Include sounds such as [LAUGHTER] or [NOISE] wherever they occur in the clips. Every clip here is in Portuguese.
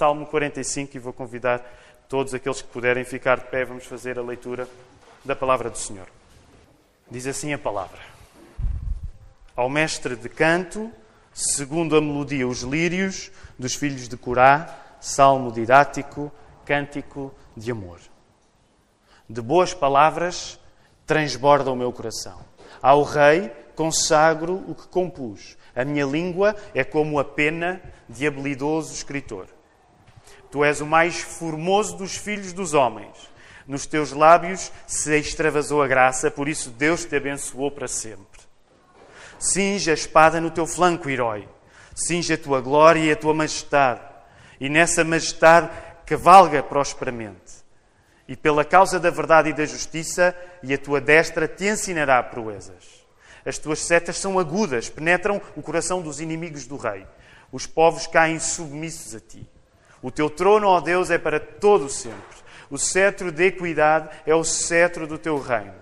Salmo 45 e vou convidar todos aqueles que puderem ficar de pé. Vamos fazer a leitura da palavra do Senhor. Diz assim a palavra: Ao mestre de canto, segundo a melodia, os lírios dos filhos de Corá, salmo didático, cântico de amor. De boas palavras transborda o meu coração. Ao Rei consagro o que compus. A minha língua é como a pena de habilidoso escritor. Tu és o mais formoso dos filhos dos homens. Nos teus lábios se extravasou a graça, por isso Deus te abençoou para sempre. Cinge a espada no teu flanco, herói. Cinge a tua glória e a tua majestade. E nessa majestade cavalga prosperamente. E pela causa da verdade e da justiça, e a tua destra te ensinará proezas. As tuas setas são agudas, penetram o coração dos inimigos do rei. Os povos caem submissos a ti. O teu trono, ó Deus, é para todo sempre. O cetro de equidade é o cetro do teu reino.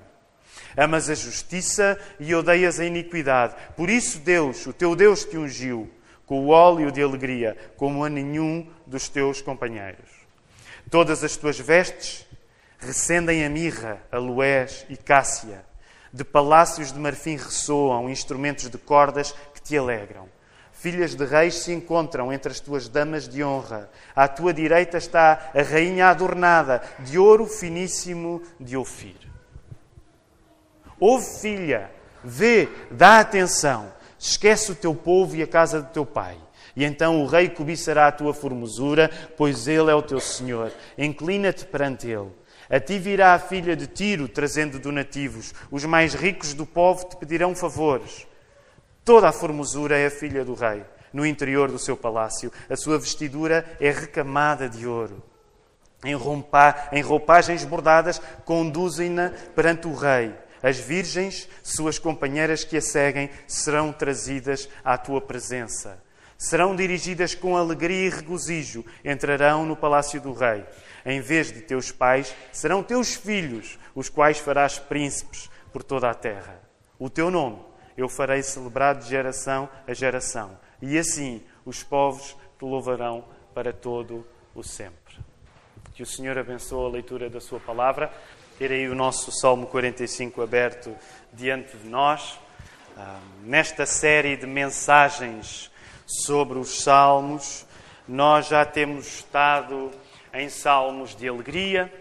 Amas a justiça e odeias a iniquidade. Por isso, Deus, o teu Deus, te ungiu com o óleo de alegria, como a nenhum dos teus companheiros. Todas as tuas vestes recendem a mirra, aloés e cássia. De palácios de marfim ressoam instrumentos de cordas que te alegram. Filhas de reis se encontram entre as tuas damas de honra. À tua direita está a rainha adornada de ouro finíssimo de Ofir. Ouve, filha, vê, dá atenção. Esquece o teu povo e a casa do teu pai. E então o rei cobiçará a tua formosura, pois ele é o teu senhor. Inclina-te perante ele. A ti virá a filha de Tiro, trazendo donativos. Os mais ricos do povo te pedirão favores. Toda a formosura é a filha do rei, no interior do seu palácio. A sua vestidura é recamada de ouro. Em, rompa, em roupagens bordadas, conduzem-na perante o rei. As virgens, suas companheiras que a seguem, serão trazidas à tua presença. Serão dirigidas com alegria e regozijo, entrarão no palácio do rei em vez de teus pais, serão teus filhos, os quais farás príncipes por toda a terra. O teu nome eu farei celebrar de geração a geração, e assim os povos te louvarão para todo o sempre. Que o Senhor abençoe a leitura da Sua palavra. Ter aí o nosso Salmo 45 aberto diante de nós. Ah, nesta série de mensagens sobre os Salmos, nós já temos estado em salmos de alegria,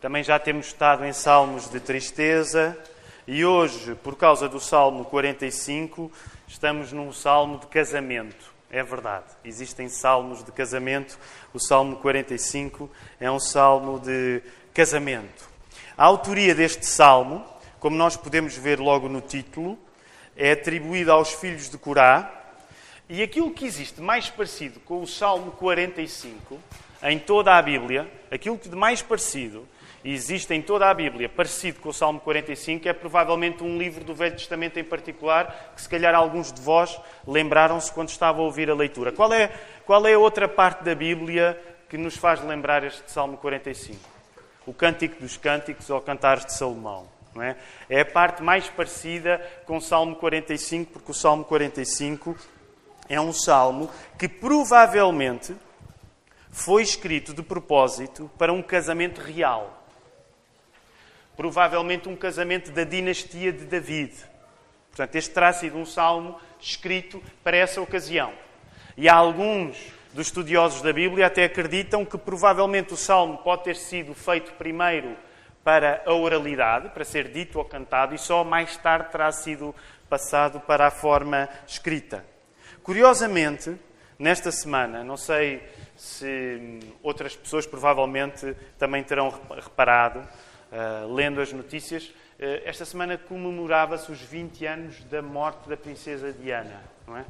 também já temos estado em salmos de tristeza e hoje, por causa do Salmo 45, estamos num salmo de casamento. É verdade, existem salmos de casamento. O Salmo 45 é um salmo de casamento. A autoria deste salmo, como nós podemos ver logo no título, é atribuída aos filhos de Corá. E aquilo que existe mais parecido com o Salmo 45 em toda a Bíblia, aquilo que de mais parecido existe em toda a Bíblia, parecido com o Salmo 45, é provavelmente um livro do Velho Testamento em particular, que se calhar alguns de vós lembraram-se quando estavam a ouvir a leitura. Qual é, qual é a outra parte da Bíblia que nos faz lembrar este Salmo 45? O Cântico dos Cânticos ou Cantares de Salomão. É? é a parte mais parecida com o Salmo 45, porque o Salmo 45 é um salmo que provavelmente foi escrito de propósito para um casamento real. Provavelmente um casamento da dinastia de David. Portanto, este terá sido um salmo escrito para essa ocasião. E há alguns dos estudiosos da Bíblia até acreditam que provavelmente o salmo pode ter sido feito primeiro para a oralidade, para ser dito ou cantado, e só mais tarde terá sido passado para a forma escrita. Curiosamente, nesta semana, não sei se outras pessoas provavelmente também terão reparado, uh, lendo as notícias, uh, esta semana comemorava-se os 20 anos da morte da princesa Diana, não é?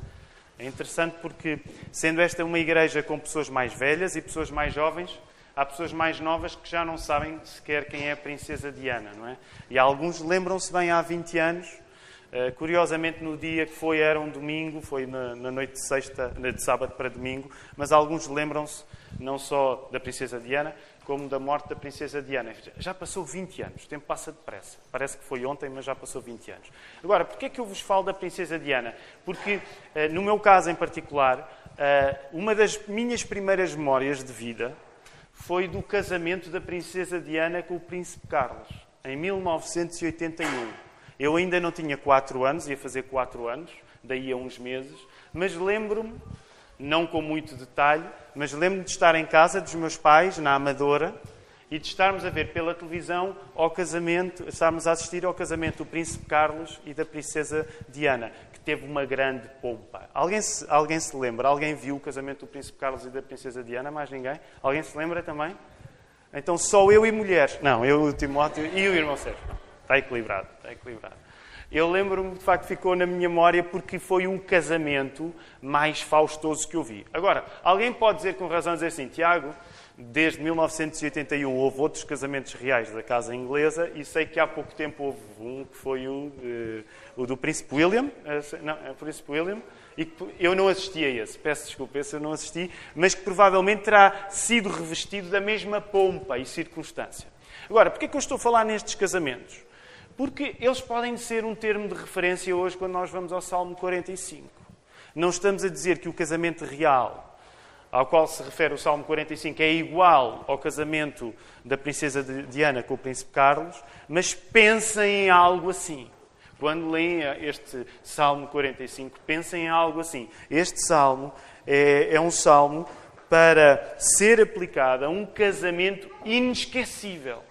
É interessante porque, sendo esta uma igreja com pessoas mais velhas e pessoas mais jovens, há pessoas mais novas que já não sabem sequer quem é a princesa Diana, não é? E alguns lembram-se bem há 20 anos Uh, curiosamente, no dia que foi, era um domingo, foi na, na noite de sexta, de sábado para domingo, mas alguns lembram-se não só da Princesa Diana, como da morte da Princesa Diana. Já passou 20 anos, o tempo passa depressa. Parece que foi ontem, mas já passou 20 anos. Agora, porquê é que eu vos falo da Princesa Diana? Porque, uh, no meu caso em particular, uh, uma das minhas primeiras memórias de vida foi do casamento da Princesa Diana com o Príncipe Carlos, em 1981. Eu ainda não tinha quatro anos, ia fazer quatro anos, daí a uns meses, mas lembro-me, não com muito detalhe, mas lembro-me de estar em casa dos meus pais, na Amadora, e de estarmos a ver pela televisão ao casamento, estarmos a assistir ao casamento do Príncipe Carlos e da Princesa Diana, que teve uma grande pompa. Alguém se, alguém se lembra? Alguém viu o casamento do Príncipe Carlos e da Princesa Diana? Mais ninguém? Alguém se lembra também? Então só eu e mulheres. Não, eu, o Timóteo e o irmão Sérgio. Está equilibrado, está equilibrado. Eu lembro-me, de facto, ficou na minha memória porque foi um casamento mais faustoso que eu vi. Agora, alguém pode dizer com razão, dizer assim, Tiago, desde 1981 houve outros casamentos reais da casa inglesa e sei que há pouco tempo houve um que foi o, uh, o do Príncipe William, uh, não, é o Príncipe William, e eu não assisti a esse, peço desculpa, esse eu não assisti, mas que provavelmente terá sido revestido da mesma pompa e circunstância. Agora, porquê é que eu estou a falar nestes casamentos? Porque eles podem ser um termo de referência hoje quando nós vamos ao Salmo 45. Não estamos a dizer que o casamento real ao qual se refere o Salmo 45 é igual ao casamento da princesa Diana com o príncipe Carlos, mas pensem em algo assim. Quando leem este Salmo 45, pensem em algo assim. Este salmo é, é um salmo para ser aplicado a um casamento inesquecível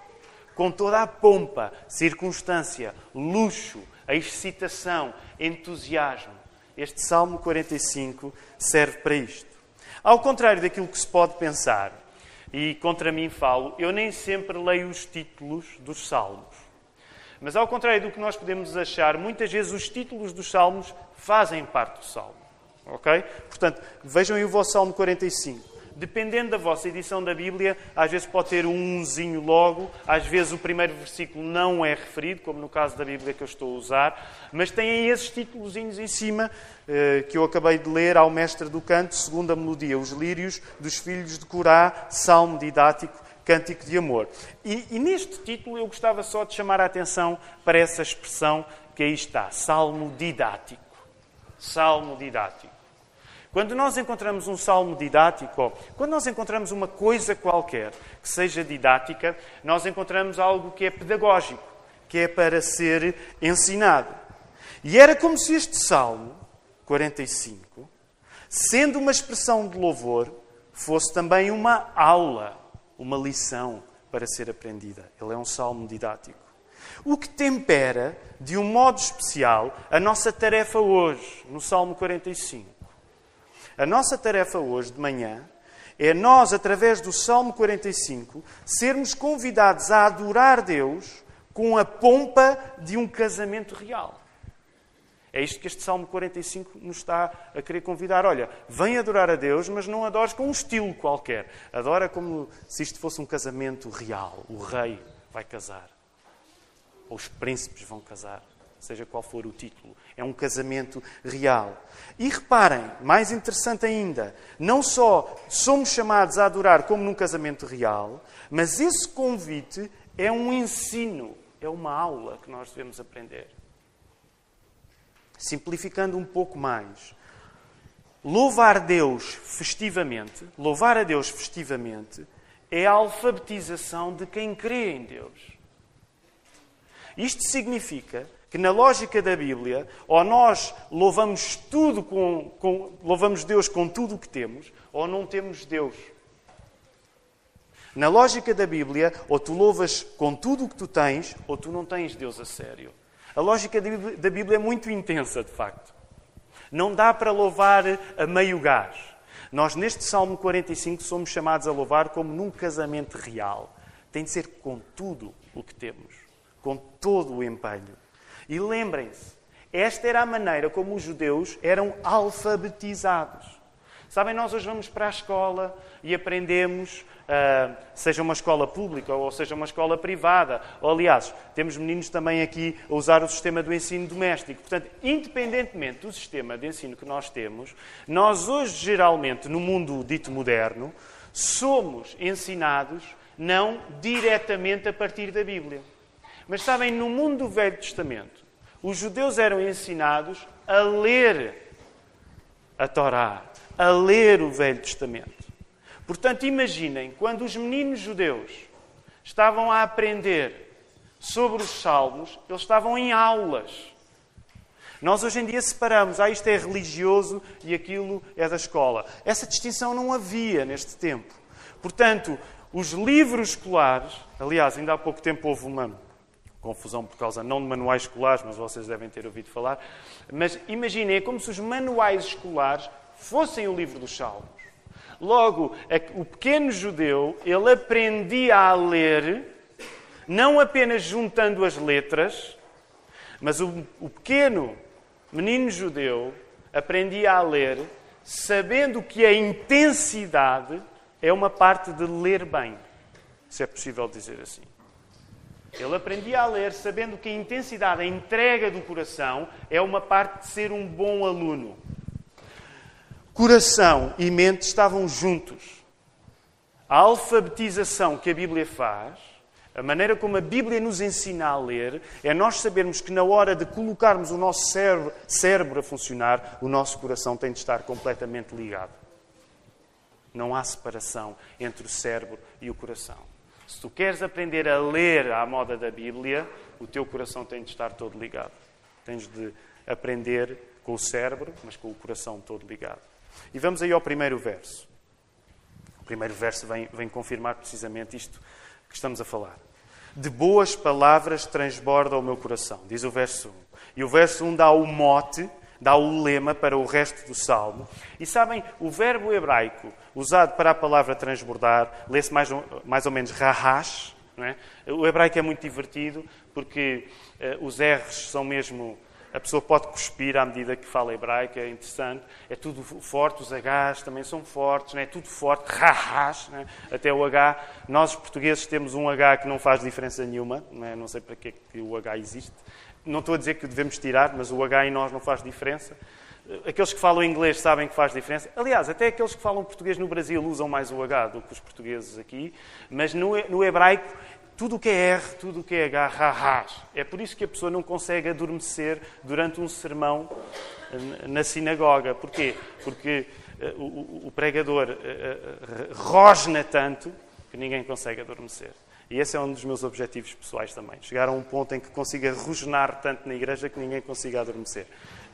com toda a pompa, circunstância, luxo, a excitação, entusiasmo. Este Salmo 45 serve para isto. Ao contrário daquilo que se pode pensar, e contra mim falo, eu nem sempre leio os títulos dos Salmos. Mas ao contrário do que nós podemos achar, muitas vezes os títulos dos Salmos fazem parte do Salmo. Ok? Portanto, vejam aí o vosso Salmo 45 dependendo da vossa edição da Bíblia, às vezes pode ter um umzinho logo, às vezes o primeiro versículo não é referido, como no caso da Bíblia que eu estou a usar, mas têm esses títulos em cima eh, que eu acabei de ler ao mestre do canto, segunda melodia, os lírios dos filhos de Corá, salmo didático, cântico de amor. E, e neste título eu gostava só de chamar a atenção para essa expressão que aí está, salmo didático. Salmo didático. Quando nós encontramos um salmo didático, quando nós encontramos uma coisa qualquer que seja didática, nós encontramos algo que é pedagógico, que é para ser ensinado. E era como se este salmo 45, sendo uma expressão de louvor, fosse também uma aula, uma lição para ser aprendida. Ele é um salmo didático. O que tempera, de um modo especial, a nossa tarefa hoje, no Salmo 45. A nossa tarefa hoje de manhã é nós, através do Salmo 45, sermos convidados a adorar Deus com a pompa de um casamento real. É isto que este Salmo 45 nos está a querer convidar. Olha, vem adorar a Deus, mas não adores com um estilo qualquer. Adora como se isto fosse um casamento real. O rei vai casar. Ou os príncipes vão casar seja qual for o título. É um casamento real. E reparem, mais interessante ainda, não só somos chamados a adorar como num casamento real, mas esse convite é um ensino, é uma aula que nós devemos aprender. Simplificando um pouco mais, louvar Deus festivamente, louvar a Deus festivamente, é a alfabetização de quem crê em Deus. Isto significa que na lógica da Bíblia, ou nós louvamos tudo com, com, louvamos Deus com tudo o que temos, ou não temos Deus. Na lógica da Bíblia, ou tu louvas com tudo o que tu tens, ou tu não tens Deus a sério. A lógica da Bíblia é muito intensa, de facto. Não dá para louvar a meio gás. Nós, neste Salmo 45, somos chamados a louvar como num casamento real. Tem de ser com tudo o que temos, com todo o empenho. E lembrem-se, esta era a maneira como os judeus eram alfabetizados. Sabem, nós hoje vamos para a escola e aprendemos, uh, seja uma escola pública ou seja uma escola privada. Ou, aliás, temos meninos também aqui a usar o sistema do ensino doméstico. Portanto, independentemente do sistema de ensino que nós temos, nós hoje, geralmente, no mundo dito moderno, somos ensinados não diretamente a partir da Bíblia. Mas sabem, no mundo do Velho Testamento, os judeus eram ensinados a ler a Torá, a ler o Velho Testamento. Portanto, imaginem, quando os meninos judeus estavam a aprender sobre os Salmos, eles estavam em aulas. Nós hoje em dia separamos, ah, isto é religioso e aquilo é da escola. Essa distinção não havia neste tempo. Portanto, os livros escolares, aliás, ainda há pouco tempo houve uma confusão por causa não de manuais escolares, mas vocês devem ter ouvido falar. Mas imaginem, é como se os manuais escolares fossem o livro dos Salmos. Logo, o pequeno judeu, ele aprendia a ler, não apenas juntando as letras, mas o, o pequeno menino judeu aprendia a ler sabendo que a intensidade é uma parte de ler bem, se é possível dizer assim. Ele aprendia a ler sabendo que a intensidade, a entrega do coração é uma parte de ser um bom aluno. Coração e mente estavam juntos. A alfabetização que a Bíblia faz, a maneira como a Bíblia nos ensina a ler, é nós sabermos que na hora de colocarmos o nosso cérebro, cérebro a funcionar, o nosso coração tem de estar completamente ligado. Não há separação entre o cérebro e o coração. Se tu queres aprender a ler à moda da Bíblia, o teu coração tem de estar todo ligado. Tens de aprender com o cérebro, mas com o coração todo ligado. E vamos aí ao primeiro verso. O primeiro verso vem, vem confirmar precisamente isto que estamos a falar. De boas palavras transborda o meu coração, diz o verso 1. E o verso 1 dá o mote dá o lema para o resto do salmo. E sabem, o verbo hebraico usado para a palavra transbordar lê-se mais, mais ou menos rahash. É? O hebraico é muito divertido porque uh, os R's são mesmo. A pessoa pode cuspir à medida que fala hebraico, é interessante. É tudo forte, os H's também são fortes, é tudo forte, rahash, é? até o H. Nós, os portugueses, temos um H que não faz diferença nenhuma, não, é? não sei para que, que o H existe. Não estou a dizer que o devemos tirar, mas o H em nós não faz diferença. Aqueles que falam inglês sabem que faz diferença. Aliás, até aqueles que falam português no Brasil usam mais o H do que os portugueses aqui. Mas no, hebraico, tudo o que é R, tudo o que é H, ha, É por isso que a pessoa não consegue adormecer durante um sermão eh, na sinagoga. Porquê? Porque uh, o, pregador rosna tanto que ninguém consegue adormecer. E esse é um dos meus objetivos pessoais também. Chegar a um ponto em que consiga rosnar tanto na igreja que ninguém consiga adormecer.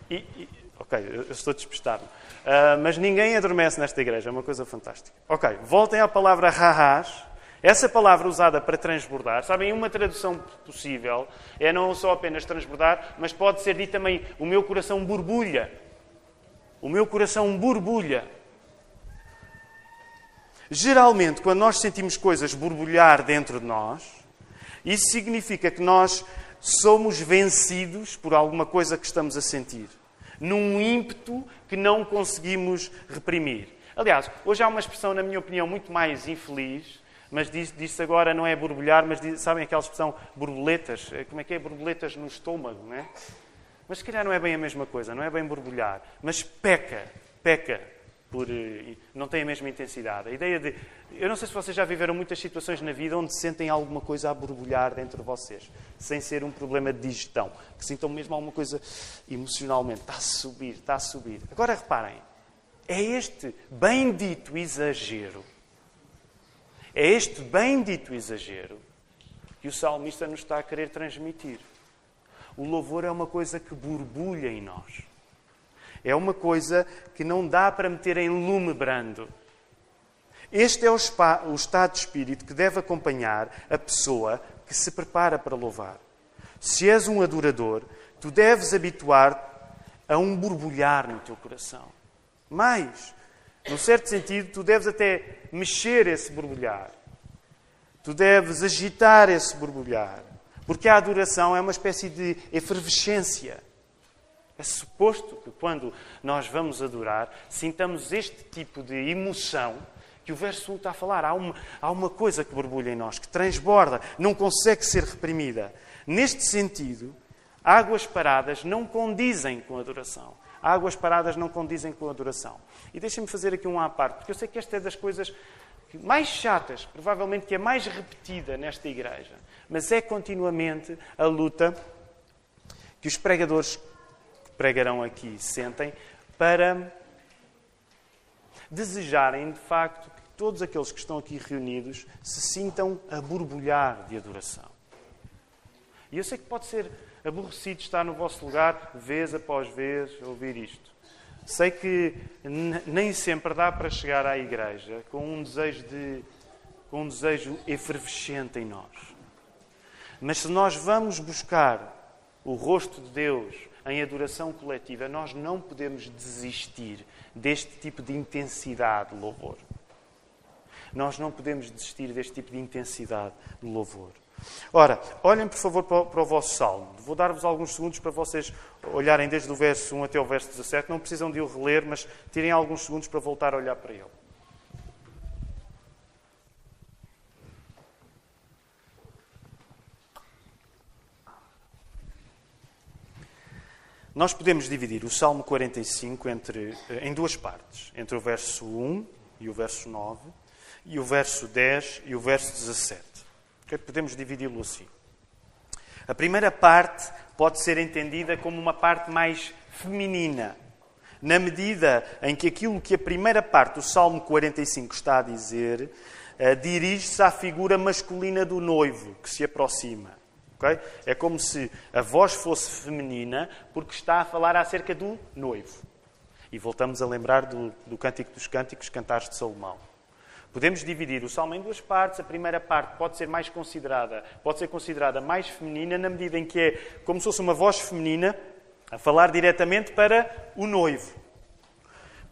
E, e, ok, eu estou despistado. Uh, mas ninguém adormece nesta igreja, é uma coisa fantástica. Ok, voltem à palavra rahás. Essa palavra usada para transbordar, sabem, uma tradução possível é não só apenas transbordar, mas pode ser dito também: o meu coração borbulha. O meu coração borbulha. Geralmente, quando nós sentimos coisas borbulhar dentro de nós, isso significa que nós somos vencidos por alguma coisa que estamos a sentir, num ímpeto que não conseguimos reprimir. Aliás, hoje há uma expressão, na minha opinião, muito mais infeliz, mas diz-se agora não é borbulhar, mas diz, sabem aquela expressão borboletas? Eh, como é que é? Borboletas no estômago, não é? Mas se calhar não é bem a mesma coisa, não é bem borbulhar, mas peca, peca por, eh, não tem a mesma intensidade. A ideia de. Eu não sei se vocês já viveram muitas situações na vida onde sentem alguma coisa a borbulhar dentro de vocês, sem ser um problema de digestão, que sintam mesmo alguma coisa emocionalmente. Está a subir, está a subir. Agora reparem, é este bendito exagero, é este bendito exagero que o salmista nos está a querer transmitir. O louvor é uma coisa que borbulha em nós. É uma coisa que não dá para meter em lume brando. Este é o, spa, o estado de espírito que deve acompanhar a pessoa que se prepara para louvar. Se és um adorador, tu deves habituar a um borbulhar no teu coração. Mais, num certo sentido, tu deves até mexer esse borbulhar. Tu deves agitar esse borbulhar. Porque a adoração é uma espécie de efervescência. É suposto que quando nós vamos adorar, sintamos este tipo de emoção que o verso 1 está a falar. Há uma, há uma coisa que borbulha em nós, que transborda, não consegue ser reprimida. Neste sentido, águas paradas não condizem com a adoração. Águas paradas não condizem com a adoração. E deixem-me fazer aqui um à parte, porque eu sei que esta é das coisas mais chatas, provavelmente que é mais repetida nesta igreja, mas é continuamente a luta que os pregadores pregarão aqui sentem para desejarem, de facto, que todos aqueles que estão aqui reunidos se sintam a borbulhar de adoração. E eu sei que pode ser aborrecido estar no vosso lugar, vez após vez, ouvir isto. Sei que nem sempre dá para chegar à igreja com um desejo de com um desejo efervescente em nós. Mas se nós vamos buscar o rosto de Deus em adoração coletiva, nós não podemos desistir deste tipo de intensidade de louvor. Nós não podemos desistir deste tipo de intensidade de louvor. Ora, olhem por favor para o vosso salmo. Vou dar-vos alguns segundos para vocês olharem desde o verso 1 até o verso 17. Não precisam de o reler, mas tirem alguns segundos para voltar a olhar para ele. Nós podemos dividir o Salmo 45 entre, em duas partes, entre o verso 1 e o verso 9, e o verso 10 e o verso 17. Podemos dividi-lo assim. A primeira parte pode ser entendida como uma parte mais feminina, na medida em que aquilo que a primeira parte do Salmo 45 está a dizer uh, dirige-se à figura masculina do noivo que se aproxima. Okay? É como se a voz fosse feminina, porque está a falar acerca do noivo. E voltamos a lembrar do, do Cântico dos Cânticos, Cantares de Salomão. Podemos dividir o salmo em duas partes. A primeira parte pode ser mais considerada, pode ser considerada mais feminina, na medida em que é como se fosse uma voz feminina a falar diretamente para o noivo.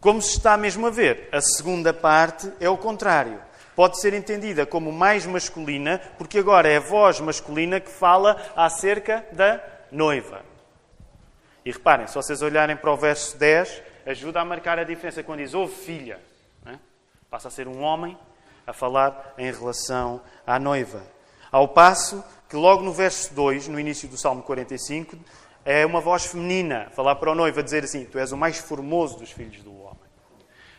Como se está mesmo a ver, a segunda parte é o contrário pode ser entendida como mais masculina, porque agora é a voz masculina que fala acerca da noiva. E reparem, se vocês olharem para o verso 10, ajuda a marcar a diferença quando diz ouve filha. Né? Passa a ser um homem a falar em relação à noiva. Ao passo que logo no verso 2, no início do Salmo 45, é uma voz feminina, falar para a dizer assim: Tu és o mais formoso dos filhos do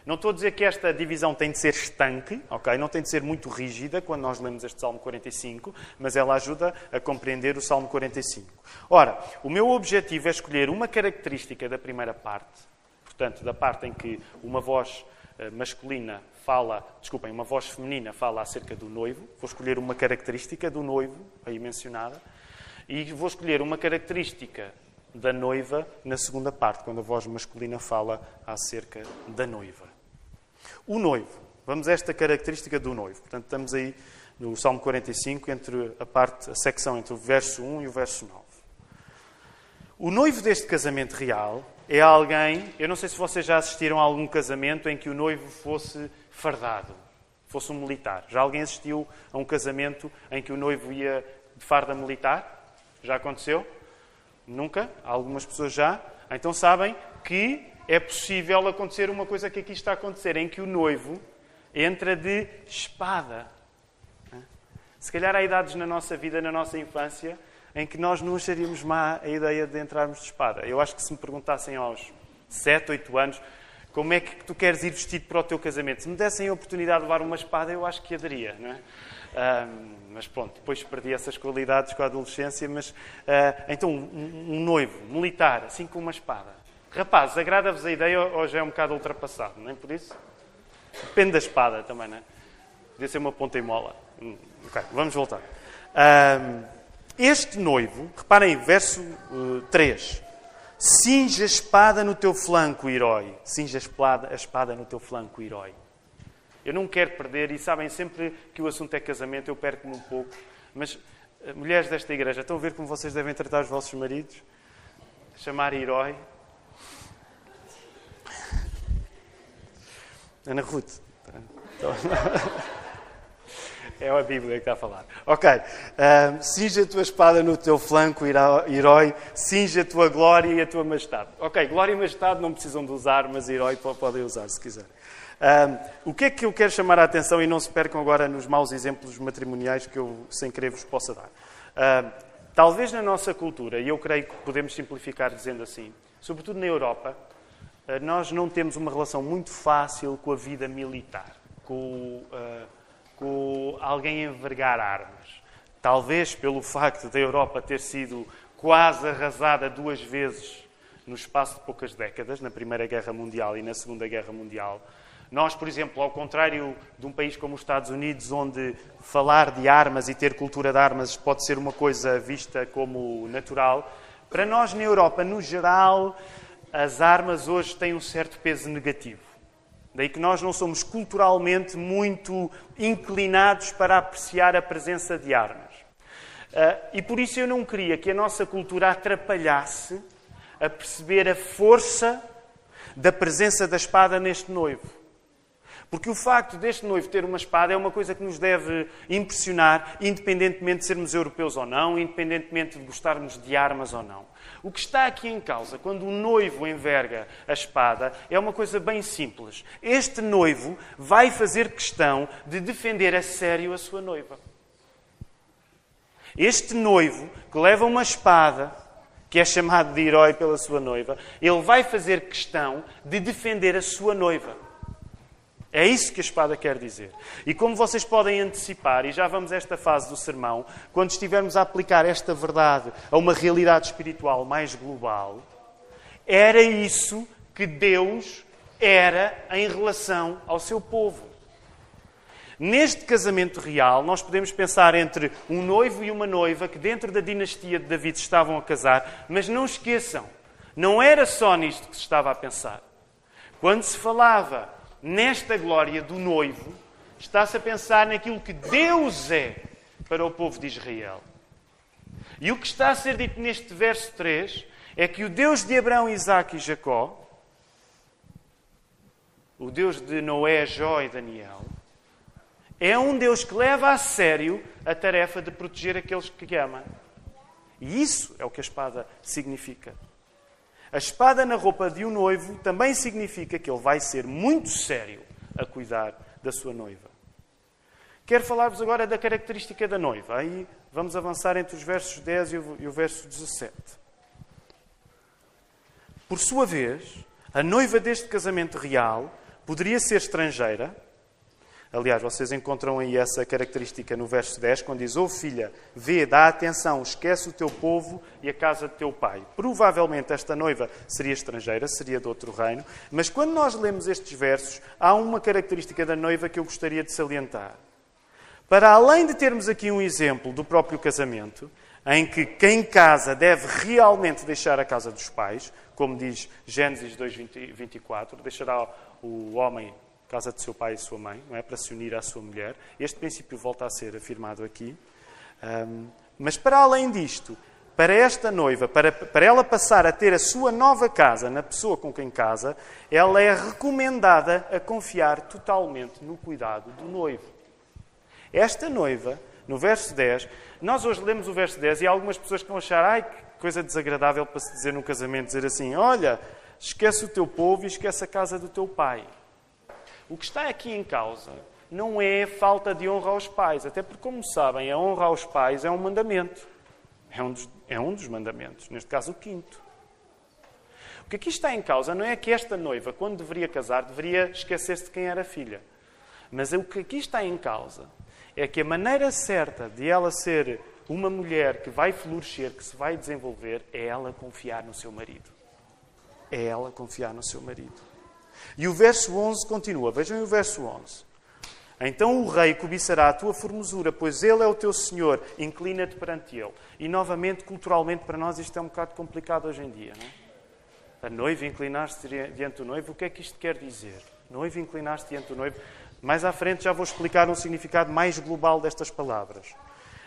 não estou a dizer que esta divisão tem de ser estanque, ok? Não tem de ser muito rígida quando nós lemos este Salmo 45, mas ela ajuda a compreender o Salmo 45. Ora, o meu objetivo é escolher uma característica da primeira parte, portanto, da parte em que uma voz eh, masculina fala, desculpem, uma voz feminina fala acerca do noivo. Vou escolher uma característica do noivo, aí mencionada, e vou escolher uma característica da noiva na segunda parte, quando a voz masculina fala acerca da noiva. O noivo. Vamos a esta característica do noivo. Portanto, estamos aí no Salmo 45, entre a parte, a secção entre o verso 1 e o verso 9. O noivo deste casamento real é alguém, eu não sei se vocês já assistiram a algum casamento em que o noivo fosse fardado, fosse um militar. Já alguém assistiu a um casamento em que o noivo ia de farda militar? Já aconteceu? Nunca? Algumas pessoas já. Então sabem que é possível acontecer uma coisa que aqui está a acontecer, em que o noivo entra de espada. Se calhar há idades na nossa vida, na nossa infância, em que nós não acharíamos má a ideia de entrarmos de espada. Eu acho que se me perguntassem aos 7, 8 anos como é que tu queres ir vestido para o teu casamento, se me dessem a oportunidade de levar uma espada, eu acho que aderia. Não é? mas pronto, depois perdi essas qualidades com a adolescência. Mas, uh, então, um, um noivo militar, assim com uma espada, Rapazes, agrada-vos a ideia ou já é um bocado ultrapassado? Nem por isso? Depende da espada também, não é? Podia ser uma ponta e mola. Hum, ok, vamos voltar. Um, este noivo, reparem, verso uh, 3. Cinge a espada no teu flanco, herói. Cinge a espada, a espada no teu flanco, herói. Eu não quero perder, e sabem, sempre que o assunto é casamento, eu perco-me um pouco. Mas, uh, mulheres desta igreja, estão a ver como vocês devem tratar os vossos maridos? Chamar herói. Ana Ruth. Então, [LAUGHS] É a Bíblia que está a falar. Ok. Um, cinge a tua espada no teu flanco, herói. Cinge a tua glória e a tua majestade. Ok, glória e majestade não precisam de usar, mas herói podem usar se quiserem. Um, o que é que eu quero chamar a atenção e não se percam agora nos maus exemplos matrimoniais que eu, sem querer, vos possa dar. Um, talvez na nossa cultura, e eu creio que podemos simplificar dizendo assim, sobretudo na Europa, nós não temos uma relação muito fácil com a vida militar, com, uh, com alguém envergar armas. Talvez pelo facto da Europa ter sido quase arrasada duas vezes no espaço de poucas décadas, na Primeira Guerra Mundial e na Segunda Guerra Mundial. Nós, por exemplo, ao contrário de um país como os Estados Unidos, onde falar de armas e ter cultura de armas pode ser uma coisa vista como natural, para nós na Europa, no geral, as armas hoje têm um certo peso negativo. Daí que nós não somos culturalmente muito inclinados para apreciar a presença de armas. Uh, e por isso eu não queria que a nossa cultura atrapalhasse a perceber a força da presença da espada neste noivo. Porque o facto deste noivo ter uma espada é uma coisa que nos deve impressionar, independentemente de sermos europeus ou não, independentemente de gostarmos de armas ou não. O que está aqui em causa, quando o noivo enverga a espada, é uma coisa bem simples. Este noivo vai fazer questão de defender a sério a sua noiva. Este noivo que leva uma espada, que é chamado de herói pela sua noiva, ele vai fazer questão de defender a sua noiva. É isso que a espada quer dizer. E como vocês podem antecipar, e já vamos a esta fase do sermão, quando estivermos a aplicar esta verdade a uma realidade espiritual mais global, era isso que Deus era em relação ao seu povo. Neste casamento real, nós podemos pensar entre um noivo e uma noiva que, dentro da dinastia de David, estavam a casar, mas não esqueçam, não era só nisto que se estava a pensar. Quando se falava nesta glória do noivo, está-se a pensar naquilo que Deus é para o povo de Israel. E o que está a ser dito neste verso 3 é que o Deus de Abraão, Isaac e Jacó, o Deus de Noé, Jó e Daniel, é um Deus que leva a sério a tarefa de proteger aqueles que ama. E isso é o que a espada significa. A espada na roupa de um noivo também significa que ele vai ser muito sério a cuidar da sua noiva. Quero falar-vos agora da característica da noiva. Aí vamos avançar entre os versos 10 e o verso 17. Por sua vez, a noiva deste casamento real poderia ser estrangeira, Aliás, vocês encontram aí essa característica no verso 10, quando diz: Oh filha, vê, dá atenção, esquece o teu povo e a casa de teu pai. Provavelmente esta noiva seria estrangeira, seria de outro reino, mas quando nós lemos estes versos, há uma característica da noiva que eu gostaria de salientar. Para além de termos aqui um exemplo do próprio casamento, em que quem casa deve realmente deixar a casa dos pais, como diz Gênesis 2:24, deixará o homem casa de seu pai e sua mãe, não é? para se unir à sua mulher. Este princípio volta a ser afirmado aqui. Um, mas para além disto, para esta noiva, para, para ela passar a ter a sua nova casa na pessoa com quem casa, ela é recomendada a confiar totalmente no cuidado do noivo. Esta noiva, no verso 10, nós hoje lemos o verso 10 e há algumas pessoas que vão achar, ai, que coisa desagradável para se dizer num casamento, dizer assim, olha, esquece o teu povo e esquece a casa do teu pai. O que está aqui em causa não é falta de honra aos pais, até porque, como sabem, a honra aos pais é um mandamento. É um dos, é um dos mandamentos, neste caso o quinto. O que aqui está em causa não é que esta noiva, quando deveria casar, deveria esquecer-se de quem era filha. Mas o que aqui está em causa é que a maneira certa de ela ser uma mulher que vai florescer, que se vai desenvolver, é ela confiar no seu marido. É ela confiar no seu marido. E o verso 11 continua. Vejam o verso 11. Então o rei cobiçará a tua formosura, pois ele é o teu senhor, inclina-te perante ele. E novamente, culturalmente, para nós isto é um bocado complicado hoje em dia, não é? A noiva inclinar-se diante do noivo, o que é que isto quer dizer? Noiva inclinar-se diante do noivo. Mais à frente já vou explicar um significado mais global destas palavras.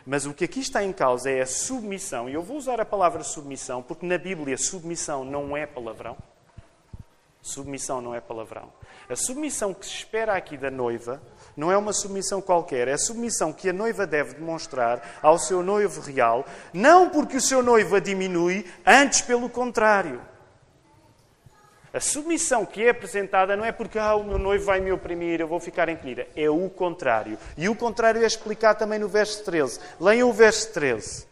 Mas o que aqui está em causa é a submissão. E eu vou usar a palavra submissão porque na Bíblia submissão não é palavrão. Submissão não é palavrão. A submissão que se espera aqui da noiva não é uma submissão qualquer, é a submissão que a noiva deve demonstrar ao seu noivo real, não porque o seu noivo a diminui, antes pelo contrário. A submissão que é apresentada não é porque ah, o meu noivo vai me oprimir, eu vou ficar encolhida. É o contrário. E o contrário é explicado também no verso 13. Leiam o verso 13.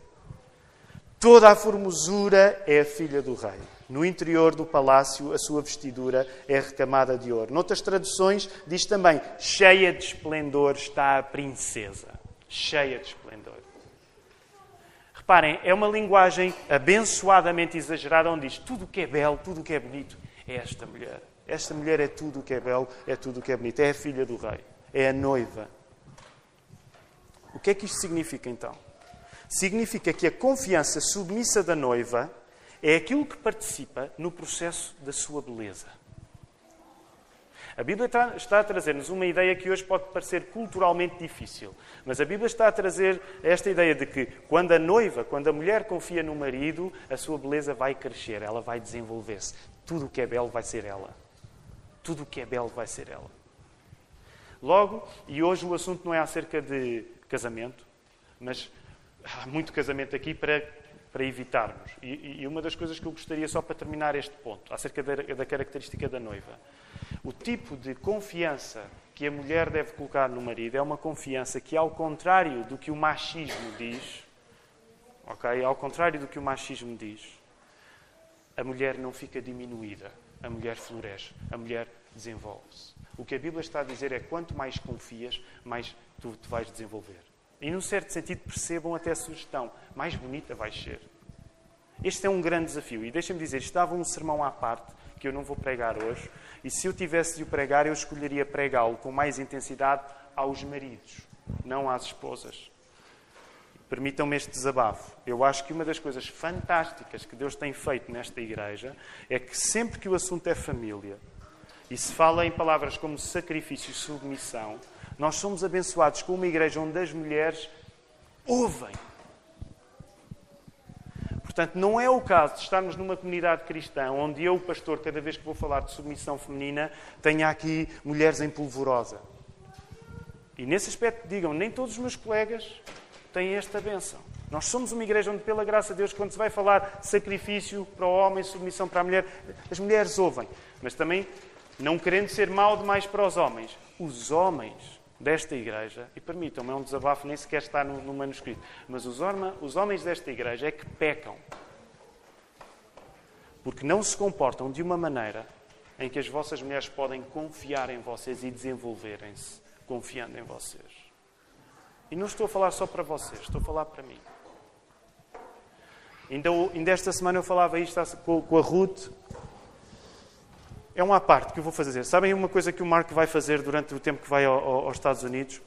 Toda a formosura é a filha do rei. No interior do palácio, a sua vestidura é recamada de ouro. Noutras traduções, diz também: cheia de esplendor está a princesa. Cheia de esplendor. Reparem, é uma linguagem abençoadamente exagerada, onde diz tudo o que é belo, tudo o que é bonito é esta mulher. Esta mulher é tudo o que é belo, é tudo o que é bonito. É a filha do rei. É a noiva. O que é que isto significa então? Significa que a confiança submissa da noiva é aquilo que participa no processo da sua beleza. A Bíblia está a trazer-nos uma ideia que hoje pode parecer culturalmente difícil, mas a Bíblia está a trazer esta ideia de que quando a noiva, quando a mulher confia no marido, a sua beleza vai crescer, ela vai desenvolver-se. Tudo o que é belo vai ser ela. Tudo o que é belo vai ser ela. Logo, e hoje o assunto não é acerca de casamento, mas há muito casamento aqui para, para evitarmos. E, e, uma das coisas que eu gostaria, só para terminar este ponto, acerca da, da característica da noiva. O tipo de confiança que a mulher deve colocar no marido é uma confiança que, ao contrário do que o machismo diz, ok? Ao contrário do que o machismo diz, a mulher não fica diminuída, a mulher floresce, a mulher desenvolve-se. O que a Bíblia está a dizer é quanto mais confias, mais tu te vais desenvolver. E, num certo sentido, percebam até a sugestão: mais bonita vais ser. Este é um grande desafio. E deixem-me dizer, estava um sermão à parte que eu não vou pregar hoje. E se eu tivesse de o pregar, eu escolheria pregá-lo com mais intensidade aos maridos, não às esposas. Permitam-me este desabafo. Eu acho que uma das coisas fantásticas que Deus tem feito nesta igreja é que sempre que o assunto é família e se fala em palavras como sacrifício e submissão, nós somos abençoados com uma igreja onde as mulheres ouvem. Portanto, não é o caso de estarmos numa comunidade cristã onde eu, pastor, cada vez que vou falar de submissão feminina, tenha aqui mulheres em polvorosa. E nesse aspecto, digam, nem todos os meus colegas têm esta benção. Nós somos uma igreja onde, pela graça de Deus, quando se vai falar sacrifício para o homem, submissão para a mulher, as mulheres ouvem. Mas também, não querendo ser mal demais para os homens, os homens desta igreja, e permitam-me, é um desabafo, nem sequer está no, no manuscrito, mas os, orma, os homens desta igreja é que pecam. Porque não se comportam de uma maneira em que as vossas mulheres podem confiar em vocês e desenvolverem-se confiando em vocês. E não estou a falar só para vocês, estou a falar para mim. Ainda, ainda esta semana eu falava isto com, com a Ruth. É uma parte que eu vou fazer. Sabem uma coisa que o Marco vai fazer durante o tempo que vai ao, ao, aos Estados Unidos?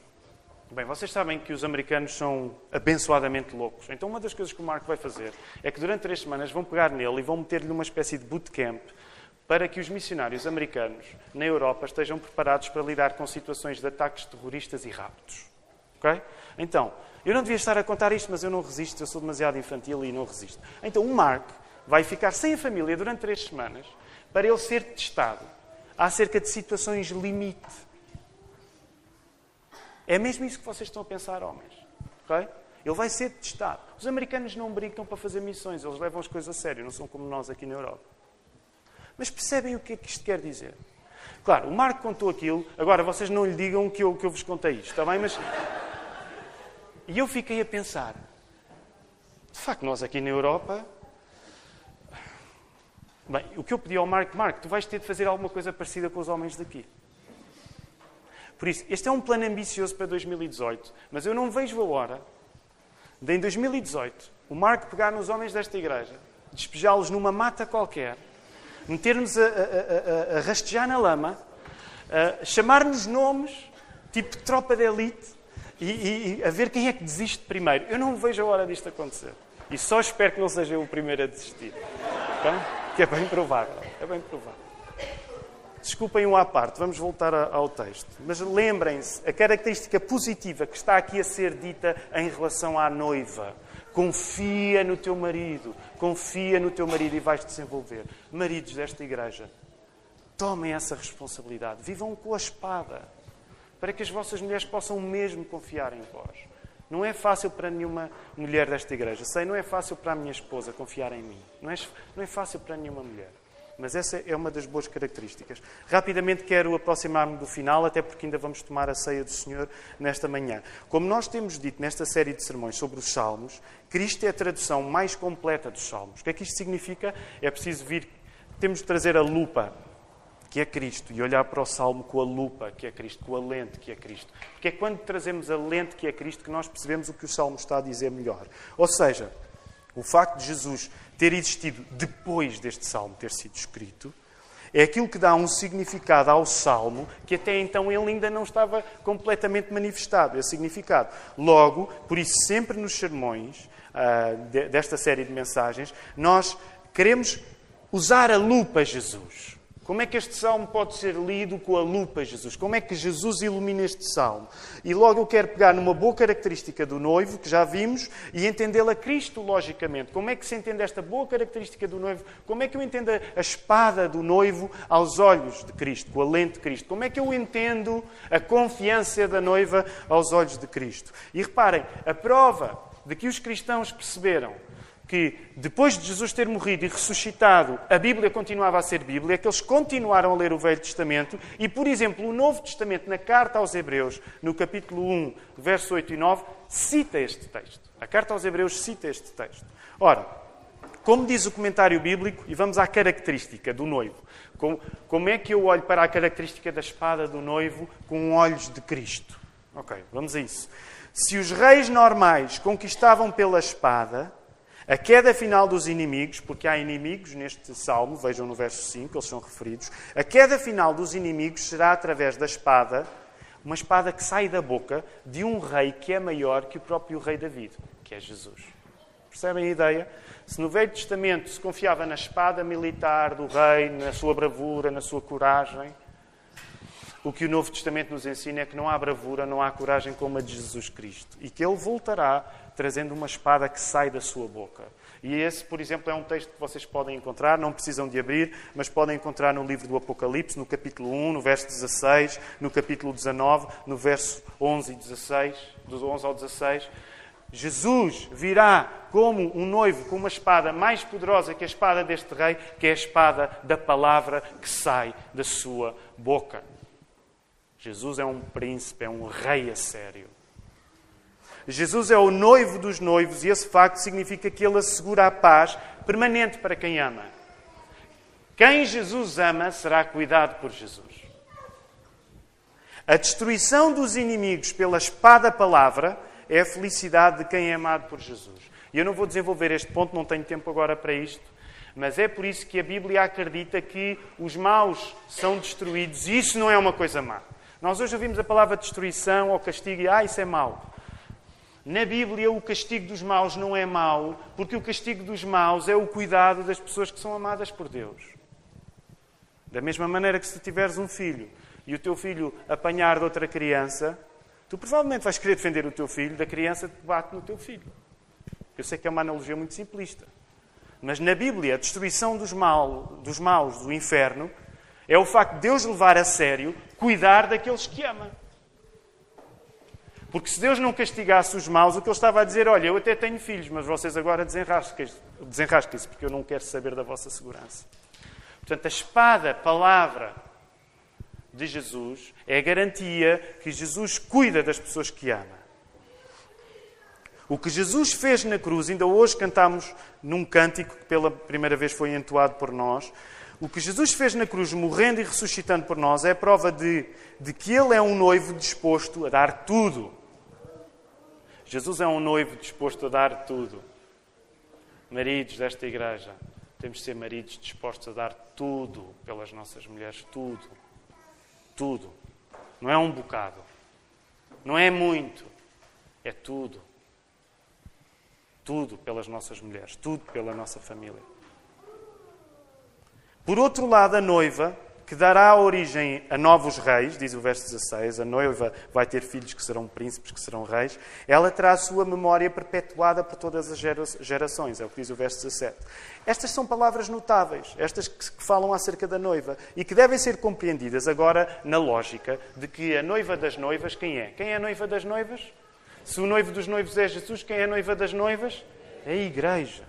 Bem, vocês sabem que os americanos são abençoadamente loucos. Então, uma das coisas que o Marco vai fazer é que durante três semanas vão pegar nele e vão meter-lhe numa espécie de bootcamp para que os missionários americanos na Europa estejam preparados para lidar com situações de ataques terroristas e raptos. Ok? Então, eu não devia estar a contar isto, mas eu não resisto, eu sou demasiado infantil e não resisto. Então, o Mark vai ficar sem a família durante três semanas para ele ser testado acerca de situações limite. É mesmo isso que vocês estão a pensar, homens. Ok? Ele vai ser testado. Os americanos não brincam para fazer missões, eles levam as coisas a sério, não são como nós aqui na Europa. Mas percebem o que é que isto quer dizer? Claro, o Marco contou aquilo, agora vocês não lhe digam que eu, que eu vos contei isto, está bem? Mas e eu fiquei a pensar: de facto, nós aqui na Europa. Bem, o que eu pedi ao Marco, Marco, tu vais ter de fazer alguma coisa parecida com os homens daqui. Por isso, este é um plano ambicioso para 2018, mas eu não vejo a hora de, em 2018, o Marco pegar nos homens desta igreja, despejá-los numa mata qualquer, meter-nos a, a, a, a, rastejar na lama, chamar-nos nomes, tipo tropa de elite, e, e, e, a ver quem é que desiste primeiro. Eu não vejo a hora disto acontecer. E só espero que não seja eu o primeiro a desistir. Okay? Que é bem provável. É bem provável. Desculpem um à parte, vamos voltar ao texto. Mas lembrem-se, a característica positiva que está aqui a ser dita em relação à noiva. Confia no teu marido, confia no teu marido e vais desenvolver. Maridos desta igreja, tomem essa responsabilidade. Vivam com a espada. para que as vossas mulheres possam mesmo confiar em vós. Não é fácil para nenhuma mulher desta igreja. Sei, não é fácil para a minha esposa confiar em mim. Não é, não é fácil para nenhuma mulher. Mas essa é uma das boas características. Rapidamente quero aproximar-me do final, até porque ainda vamos tomar a ceia do Senhor nesta manhã. Como nós temos dito nesta série de sermões sobre os Salmos, Cristo é a tradução mais completa dos Salmos. O que é que isto significa? É preciso vir, temos de trazer a lupa que é Cristo, e olhar para o Salmo com a lupa, que é Cristo, com a lente, que é Cristo. Porque é quando trazemos a lente, que é Cristo, que nós percebemos o que o Salmo está a dizer melhor. Ou seja, o facto de Jesus ter existido depois deste Salmo ter sido escrito, é aquilo que dá um significado ao Salmo que até então ele ainda não estava completamente manifestado, esse significado. Logo, por isso, sempre nos sermões uh, desta série de mensagens, nós queremos usar a lupa Jesus. Como é que este salmo pode ser lido com a lupa, Jesus? Como é que Jesus ilumina este salmo? E logo eu quero pegar numa boa característica do noivo, que já vimos, e entendê-la cristologicamente. Como é que se entende esta boa característica do noivo? Como é que eu entendo a espada do noivo aos olhos de Cristo, com a lente de Cristo? Como é que eu entendo a confiança da noiva aos olhos de Cristo? E reparem, a prova de que os cristãos perceberam que depois de Jesus ter morrido e ressuscitado, a Bíblia continuava a ser Bíblia, que eles continuaram a ler o Velho Testamento e, por exemplo, o Novo Testamento, na carta aos Hebreus, no capítulo 1, verso 8 e 9, cita este texto. A carta aos Hebreus cita este texto. Ora, como diz o comentário bíblico, e vamos à característica do noivo. Como, como é que eu olho para a característica da espada do noivo com olhos de Cristo? Ok, vamos a isso. Se os reis normais conquistavam pela espada, a queda final dos inimigos, porque há inimigos neste salmo, vejam no verso 5, eles são referidos. A queda final dos inimigos será através da espada, uma espada que sai da boca de um rei que é maior que o próprio rei David, que é Jesus. Percebem a ideia? Se no Velho Testamento se confiava na espada militar do rei, na sua bravura, na sua coragem, o que o Novo Testamento nos ensina é que não há bravura, não há coragem como a de Jesus Cristo. E que ele voltará trazendo uma espada que sai da sua boca. E esse, por exemplo, é um texto que vocês podem encontrar, não precisam de abrir, mas podem encontrar no livro do Apocalipse, no capítulo 1, no verso 16, no capítulo 19, no verso 11 e 16, dos 11 ao 16. Jesus virá como um noivo com uma espada mais poderosa que a espada deste rei, que é a espada da palavra que sai da sua boca. Jesus é um príncipe, é um rei a sério. Jesus é o noivo dos noivos e esse facto significa que ele assegura a paz permanente para quem ama. Quem Jesus ama será cuidado por Jesus. A destruição dos inimigos pela espada palavra é a felicidade de quem é amado por Jesus. E eu não vou desenvolver este ponto, não tenho tempo agora para isto, mas é por isso que a Bíblia acredita que os maus são destruídos e isso não é uma coisa má. Nós hoje ouvimos a palavra destruição ou castigo e ah, isso é mau. Na Bíblia, o castigo dos maus não é mau, porque o castigo dos maus é o cuidado das pessoas que são amadas por Deus. Da mesma maneira que se tiveres um filho e o teu filho apanhar de outra criança, tu provavelmente vais querer defender o teu filho da criança que bate no teu filho. Eu sei que é uma analogia muito simplista. Mas na Bíblia, a destruição dos, mal, dos maus do inferno é o facto de Deus levar a sério cuidar daqueles que ama. Porque se Deus não castigasse os maus, o que ele estava a dizer, olha, eu até tenho filhos, mas vocês agora desenrasquem-se, porque eu não quero saber da vossa segurança. Portanto, a espada, a palavra de Jesus, é a garantia que Jesus cuida das pessoas que ama. O que Jesus fez na cruz, ainda hoje cantamos num cântico que pela primeira vez foi entoado por nós, o que Jesus fez na cruz, morrendo e ressuscitando por nós, é a prova de, de que Ele é um noivo disposto a dar tudo Jesus é um noivo disposto a dar tudo. Maridos desta igreja, temos de ser maridos dispostos a dar tudo pelas nossas mulheres, tudo. Tudo. Não é um bocado. Não é muito. É tudo. Tudo pelas nossas mulheres, tudo pela nossa família. Por outro lado, a noiva que dará origem a novos reis, diz o verso 16, a noiva vai ter filhos que serão príncipes, que serão reis, ela terá a sua memória perpetuada por todas as gerações, é o que diz o verso 17. Estas são palavras notáveis, estas que falam acerca da noiva e que devem ser compreendidas agora na lógica de que a noiva das noivas, quem é? Quem é a noiva das noivas? Se o noivo dos noivos é Jesus, quem é a noiva das noivas? É a igreja.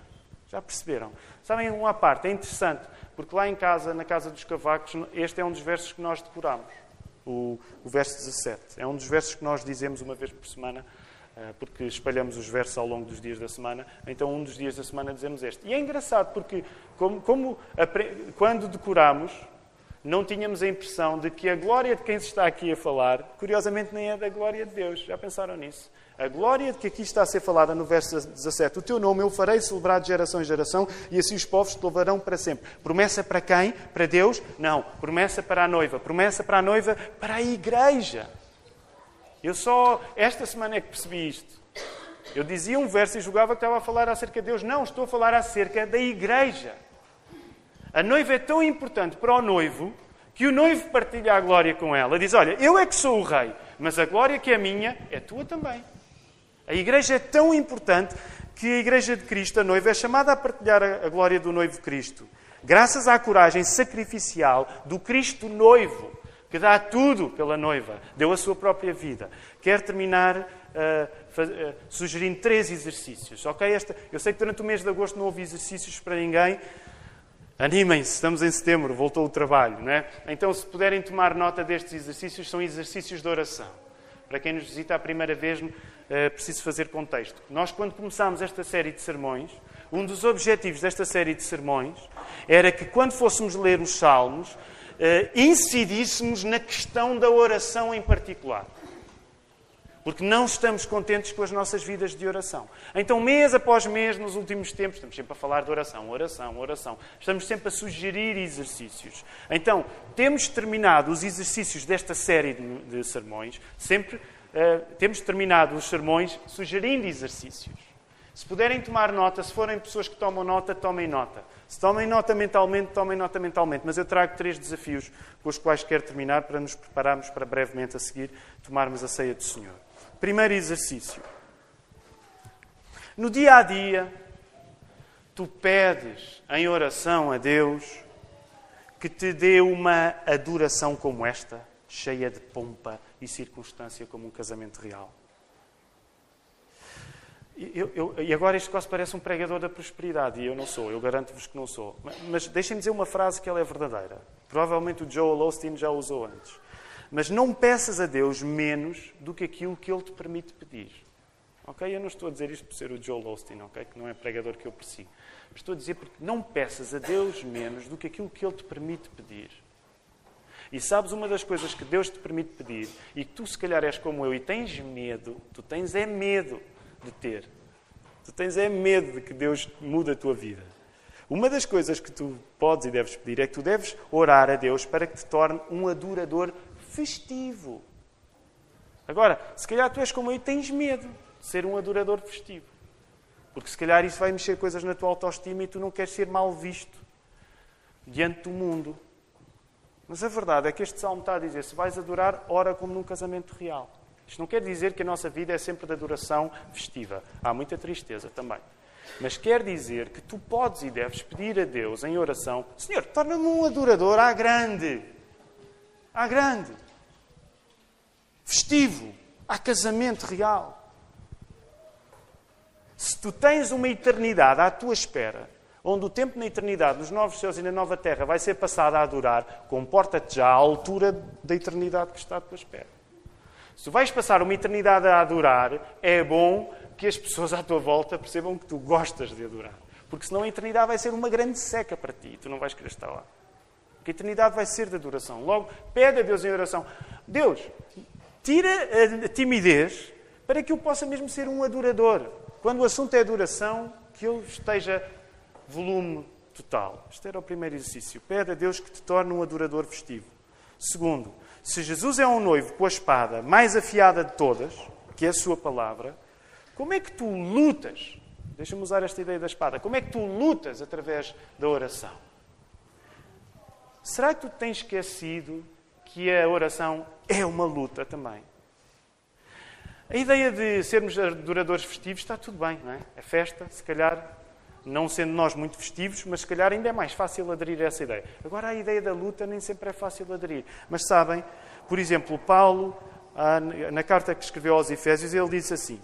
Já perceberam? Sabem, uma parte, é interessante, porque lá em casa, na casa dos cavacos, este é um dos versos que nós decoramos. O, o verso 17. É um dos versos que nós dizemos uma vez por semana, eh, porque espalhamos os versos ao longo dos dias da semana. Então, um dos dias da semana dizemos este. E é engraçado, porque como, como quando decoramos, não tínhamos a impressão de que a glória de quem se está aqui a falar, curiosamente, nem é da glória de Deus. Já pensaram nisso? A glória de que aqui está a ser falada no verso 17. O teu nome eu farei celebrar de geração em geração e assim os povos te louvarão para sempre. Promessa para quem? Para Deus? Não. Promessa para a noiva. Promessa para a noiva? Para a igreja. Eu só esta semana é que percebi isto. Eu dizia um verso e julgava que estava a falar acerca de Deus. Não, estou a falar acerca da igreja. A noiva é tão importante para o noivo que o noivo partilha a glória com ela. Diz: Olha, eu é que sou o rei, mas a glória que é minha é tua também. A igreja é tão importante que a igreja de Cristo, a noiva, é chamada a partilhar a glória do noivo Cristo. Graças à coragem sacrificial do Cristo noivo, que dá tudo pela noiva, deu a sua própria vida. Quero terminar uh, uh, sugerindo três exercícios. Ok? Esta, eu sei que durante o mês de agosto não houve exercícios para ninguém. Animem-se, estamos em setembro, voltou o trabalho, não é? Então, se puderem tomar nota destes exercícios, são exercícios de oração. Para quem nos visita a primeira vez, é preciso fazer contexto. Nós, quando começámos esta série de sermões, um dos objetivos desta série de sermões era que, quando fôssemos ler os Salmos, eh, incidíssemos na questão da oração em particular. Porque não estamos contentes com as nossas vidas de oração. Então, mês após mês, nos últimos tempos, estamos sempre a falar de oração, oração, oração. Estamos sempre a sugerir exercícios. Então, temos terminado os exercícios desta série de, de sermões, sempre uh, temos terminado os sermões sugerindo exercícios. Se puderem tomar nota, se forem pessoas que tomam nota, tomem nota. Se tomem nota mentalmente, tomem nota mentalmente. Mas eu trago três desafios com os quais quero terminar para nos prepararmos para brevemente a seguir tomarmos a ceia do Senhor. Primeiro exercício. No dia a dia, tu pedes em oração a Deus que te dê uma adoração como esta, cheia de pompa e circunstância, como um casamento real. Eu, eu, e agora isto quase parece um pregador da prosperidade, e eu não sou, eu garanto-vos que não sou. Mas, mas deixem-me dizer uma frase que ela é verdadeira. Provavelmente o Joel Osteen já usou antes. Mas não peças a Deus menos do que aquilo que Ele te permite pedir. Ok? Eu não estou a dizer isto por ser o Joel Osteen, ok? Que não é pregador que eu persigo. Estou a dizer porque não peças a Deus menos do que aquilo que Ele te permite pedir. E sabes uma das coisas que Deus te permite pedir e que tu, se calhar, és como eu e tens medo, tu tens é medo de ter. Tu tens é medo de que Deus mude a tua vida. Uma das coisas que tu podes e deves pedir é que tu deves orar a Deus para que te torne um adorador festivo. Agora, se calhar tu és como eu e tens medo de ser um adorador festivo. Porque se calhar isso vai mexer coisas na tua autoestima e tu não queres ser mal visto diante do mundo. Mas a verdade é que este salmo está a dizer: se vais adorar, ora como num casamento real. Isto não quer dizer que a nossa vida é sempre de adoração festiva. Há muita tristeza também. Mas quer dizer que tu podes e deves pedir a Deus em oração: Senhor, torna-me um adorador à grande. À grande festivo, há casamento real. Se tu tens uma eternidade à tua espera, onde o tempo na eternidade, nos novos céus e na nova terra, vai ser passado a adorar, comporta-te já à altura da eternidade que está à tua espera. Se tu vais passar uma eternidade a adorar, é bom que as pessoas à tua volta percebam que tu gostas de adorar. Porque senão a eternidade vai ser uma grande seca para ti e tu não vais querer estar lá. Porque a eternidade vai ser de adoração. Logo, pede a Deus em oração: Deus, Tira a timidez para que eu possa mesmo ser um adorador. Quando o assunto é adoração, que eu esteja volume total. Este era o primeiro exercício. Pede a Deus que te torne um adorador festivo. Segundo, se Jesus é um noivo com a espada mais afiada de todas, que é a sua palavra, como é que tu lutas? Deixa-me usar esta ideia da espada. Como é que tu lutas através da oração? Será que tu tens esquecido que a oração é uma luta também? A ideia de sermos adoradores festivos está tudo bem, não é? A festa, se calhar, não sendo nós muito festivos, mas se calhar ainda é mais fácil aderir a essa ideia. Agora, a ideia da luta nem sempre é fácil aderir. Mas sabem, por exemplo, Paulo, ah, na carta que escreveu aos Efésios, ele diz assim,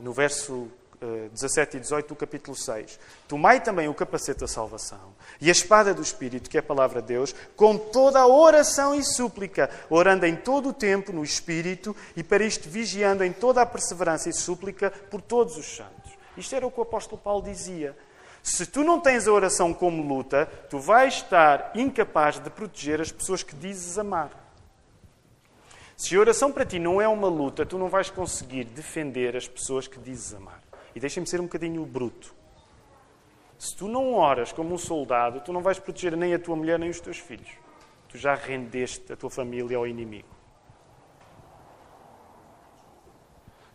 no verso 17 eh, e 18 do capítulo 6. Tomai também o capacete da salvação e a espada do Espírito, que é a palavra de Deus, com toda a oração e súplica, orando em todo o tempo no Espírito e para isto vigiando em toda a perseverança e súplica por todos os santos. Isto era o que o apóstolo Paulo dizia. Se tu não tens a oração como luta, tu vais estar incapaz de proteger as pessoas que dizes amar. Se a oração para ti não é uma luta, tu não vais conseguir defender as pessoas que dizes amar. E deixem-me ser um bocadinho bruto. Se tu não oras como um soldado, tu não vais proteger nem a tua mulher nem os teus filhos. Tu já rendeste a tua família ao inimigo.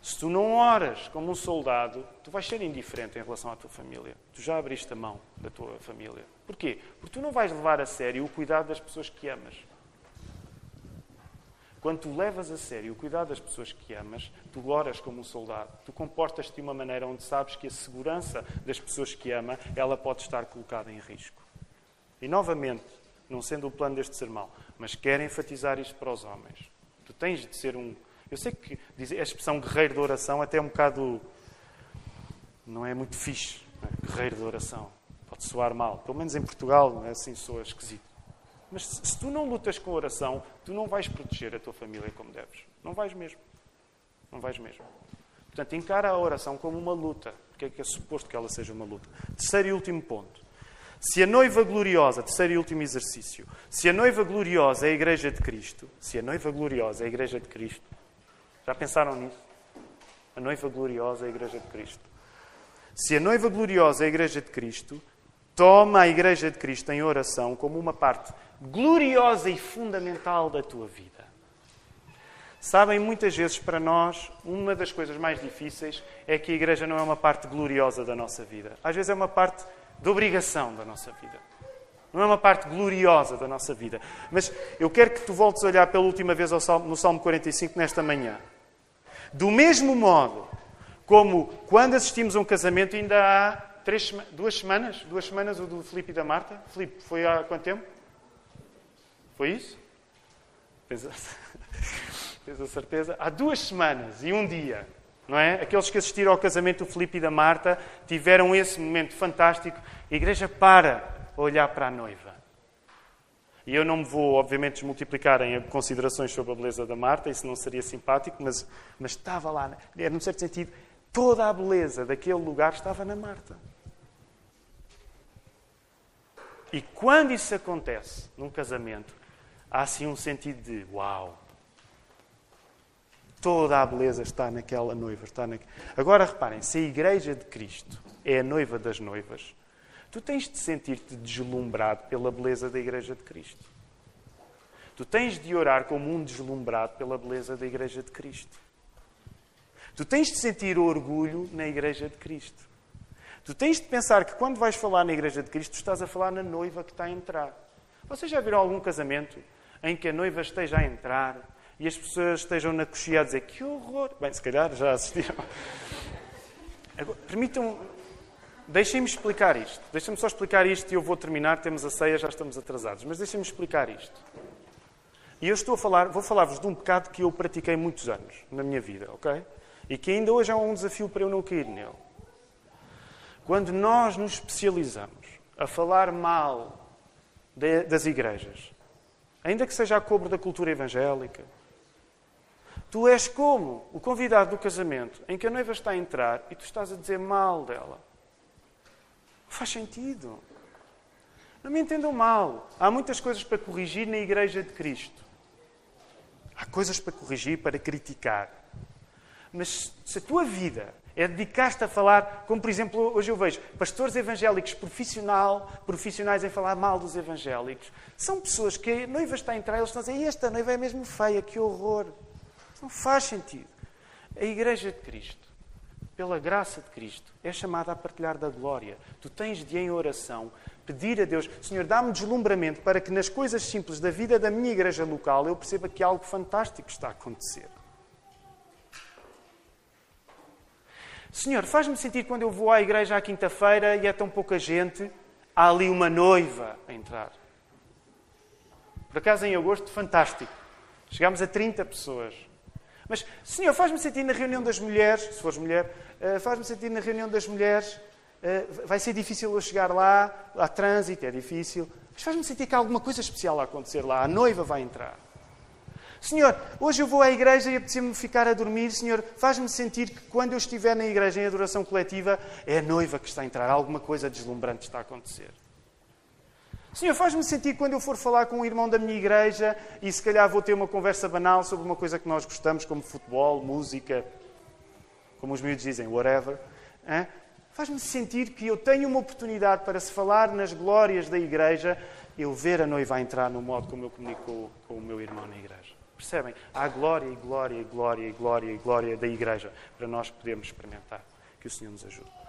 Se tu não oras como um soldado, tu vais ser indiferente em relação à tua família. Tu já abriste a mão da tua família. Porquê? Porque tu não vais levar a sério o cuidado das pessoas que amas. Quando tu levas a sério o cuidado das pessoas que amas, tu oras como um soldado. Tu comportas-te de uma maneira onde sabes que a segurança das pessoas que ama, ela pode estar colocada em risco. E novamente, não sendo o plano deste sermão, mas quero enfatizar isto para os homens. Tu tens de ser um. Eu sei que a expressão guerreiro de oração até é um bocado. Não é muito fixe. É? Guerreiro de oração. Pode soar mal. Pelo menos em Portugal, não é assim, soa esquisito. Mas se tu não lutas com oração, tu não vais proteger a tua família como deves. Não vais mesmo. Não vais mesmo. Portanto, encara a oração como uma luta, porque é que é suposto que ela seja uma luta. Terceiro e último ponto. Se a noiva gloriosa, terceiro e último exercício, se a noiva gloriosa é a Igreja de Cristo, se a noiva gloriosa é a Igreja de Cristo, já pensaram nisso? A noiva gloriosa é a Igreja de Cristo. Se a noiva gloriosa é a Igreja de Cristo, toma a Igreja de Cristo em oração como uma parte gloriosa e fundamental da tua vida. Sabem, muitas vezes para nós, uma das coisas mais difíceis é que a igreja não é uma parte gloriosa da nossa vida. Às vezes é uma parte de obrigação da nossa vida. Não é uma parte gloriosa da nossa vida. Mas eu quero que tu voltes a olhar pela última vez no Salmo 45 nesta manhã. Do mesmo modo como quando assistimos a um casamento, ainda há três, duas semanas, duas semanas o do Filipe e da Marta. Filipe, foi há quanto tempo? Foi isso? [LAUGHS] Tens a, certeza? Há duas semanas e um dia, não é? Aqueles que assistiram ao casamento do Filipe e da Marta tiveram esse momento fantástico. A igreja para olhar para a noiva. E eu não me vou, obviamente, desmultiplicar em considerações sobre a beleza da Marta, isso não seria simpático, mas, mas estava lá, era, num certo sentido, toda a beleza daquele lugar estava na Marta. E quando isso acontece num casamento, há assim um sentido de uau. Toda a beleza está naquela noiva. Está na... Agora reparem, se a Igreja de Cristo é a noiva das noivas, tu tens de sentir-te deslumbrado pela beleza da Igreja de Cristo. Tu tens de orar como um deslumbrado pela beleza da Igreja de Cristo. Tu tens de sentir orgulho na Igreja de Cristo. Tu tens de pensar que quando vais falar na Igreja de Cristo, estás a falar na noiva que está a entrar. Vocês já viram algum casamento em que a noiva esteja a entrar e as pessoas estejam na coxia a dizer que horror. Bem, se calhar já assistiram. Permitam. Deixem-me explicar isto. Deixem-me só explicar isto e eu vou terminar. Temos a ceia, já estamos atrasados. Mas deixem-me explicar isto. E eu estou a falar, vou falar-vos de um pecado que eu pratiquei muitos anos na minha vida, ok? E que ainda hoje é um desafio para eu não cair nele. Quando nós nos especializamos a falar mal de, das igrejas, ainda que seja a cobro da cultura evangélica. Tu és como o convidado do casamento em que a noiva está a entrar e tu estás a dizer mal dela. Faz sentido. Não me entendam mal. Há muitas coisas para corrigir na Igreja de Cristo. Há coisas para corrigir, para criticar. Mas se a tua vida é dedicar-te a falar, como por exemplo, hoje eu vejo pastores evangélicos profissional, profissionais em falar mal dos evangélicos. São pessoas que a noiva está a entrar e eles estão a dizer: Esta noiva é mesmo feia, que horror. Não faz sentido. A Igreja de Cristo, pela graça de Cristo, é chamada a partilhar da glória. Tu tens de, em oração, pedir a Deus: Senhor, dá-me deslumbramento para que nas coisas simples da vida da minha igreja local eu perceba que algo fantástico está a acontecer. Senhor, faz-me sentir quando eu vou à igreja à quinta-feira e é tão pouca gente, há ali uma noiva a entrar. Por acaso, em agosto, fantástico. Chegámos a 30 pessoas. Mas, Senhor, faz-me sentir na reunião das mulheres, se fores mulher, uh, faz-me sentir na reunião das mulheres, uh, vai ser difícil eu chegar lá, há trânsito, é difícil, mas faz-me sentir que há alguma coisa especial a acontecer lá, a noiva vai entrar. Senhor, hoje eu vou à igreja e apetece-me ficar a dormir. Senhor, faz-me sentir que quando eu estiver na igreja em adoração coletiva, é a noiva que está a entrar. Alguma coisa deslumbrante está a acontecer. Senhor, faz-me sentir quando eu for falar com um irmão da minha igreja e se calhar vou ter uma conversa banal sobre uma coisa que nós gostamos, como futebol, música, como os miúdos dizem, whatever. Faz-me sentir que eu tenho uma oportunidade para se falar nas glórias da igreja, eu ver a noiva entrar no modo como eu comunico com o meu irmão na igreja. Percebem? Há glória e glória e glória e glória e glória da igreja para nós podermos experimentar. Que o Senhor nos ajude.